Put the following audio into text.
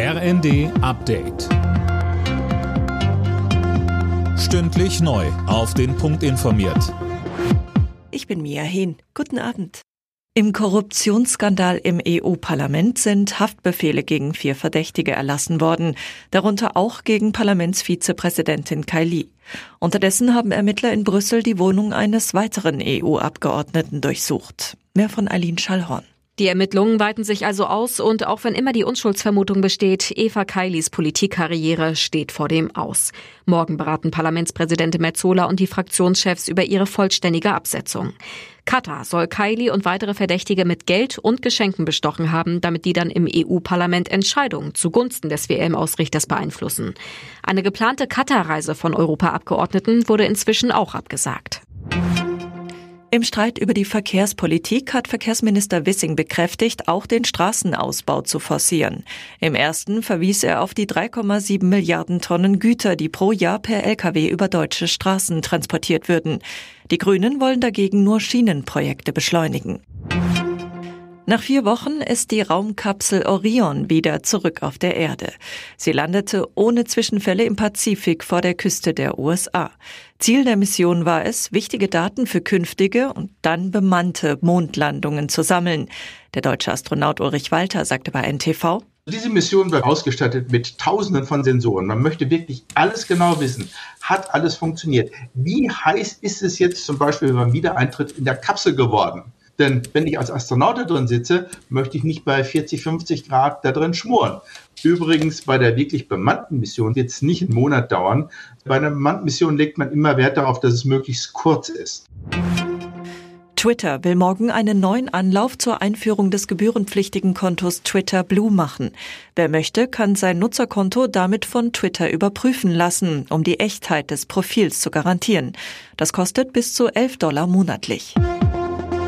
RND Update. Stündlich neu. Auf den Punkt informiert. Ich bin Mia Hehn. Guten Abend. Im Korruptionsskandal im EU-Parlament sind Haftbefehle gegen vier Verdächtige erlassen worden, darunter auch gegen Parlamentsvizepräsidentin Kaili. Unterdessen haben Ermittler in Brüssel die Wohnung eines weiteren EU-Abgeordneten durchsucht. Mehr von Eileen Schallhorn. Die Ermittlungen weiten sich also aus und auch wenn immer die Unschuldsvermutung besteht, Eva Kailis Politikkarriere steht vor dem Aus. Morgen beraten Parlamentspräsidentin Metzola und die Fraktionschefs über ihre vollständige Absetzung. Katar soll Kaili und weitere Verdächtige mit Geld und Geschenken bestochen haben, damit die dann im EU-Parlament Entscheidungen zugunsten des WM-Ausrichters beeinflussen. Eine geplante Katar-Reise von Europaabgeordneten wurde inzwischen auch abgesagt. Im Streit über die Verkehrspolitik hat Verkehrsminister Wissing bekräftigt, auch den Straßenausbau zu forcieren. Im ersten verwies er auf die 3,7 Milliarden Tonnen Güter, die pro Jahr per Lkw über deutsche Straßen transportiert würden. Die Grünen wollen dagegen nur Schienenprojekte beschleunigen. Nach vier Wochen ist die Raumkapsel Orion wieder zurück auf der Erde. Sie landete ohne Zwischenfälle im Pazifik vor der Küste der USA. Ziel der Mission war es, wichtige Daten für künftige und dann bemannte Mondlandungen zu sammeln. Der deutsche Astronaut Ulrich Walter sagte bei NTV, diese Mission wird ausgestattet mit Tausenden von Sensoren. Man möchte wirklich alles genau wissen. Hat alles funktioniert? Wie heiß ist es jetzt zum Beispiel beim Wiedereintritt in der Kapsel geworden? Denn wenn ich als Astronaut da drin sitze, möchte ich nicht bei 40, 50 Grad da drin schmoren. Übrigens, bei der wirklich bemannten Mission wird es nicht einen Monat dauern. Bei einer bemannten Mission legt man immer Wert darauf, dass es möglichst kurz ist. Twitter will morgen einen neuen Anlauf zur Einführung des gebührenpflichtigen Kontos Twitter Blue machen. Wer möchte, kann sein Nutzerkonto damit von Twitter überprüfen lassen, um die Echtheit des Profils zu garantieren. Das kostet bis zu 11 Dollar monatlich.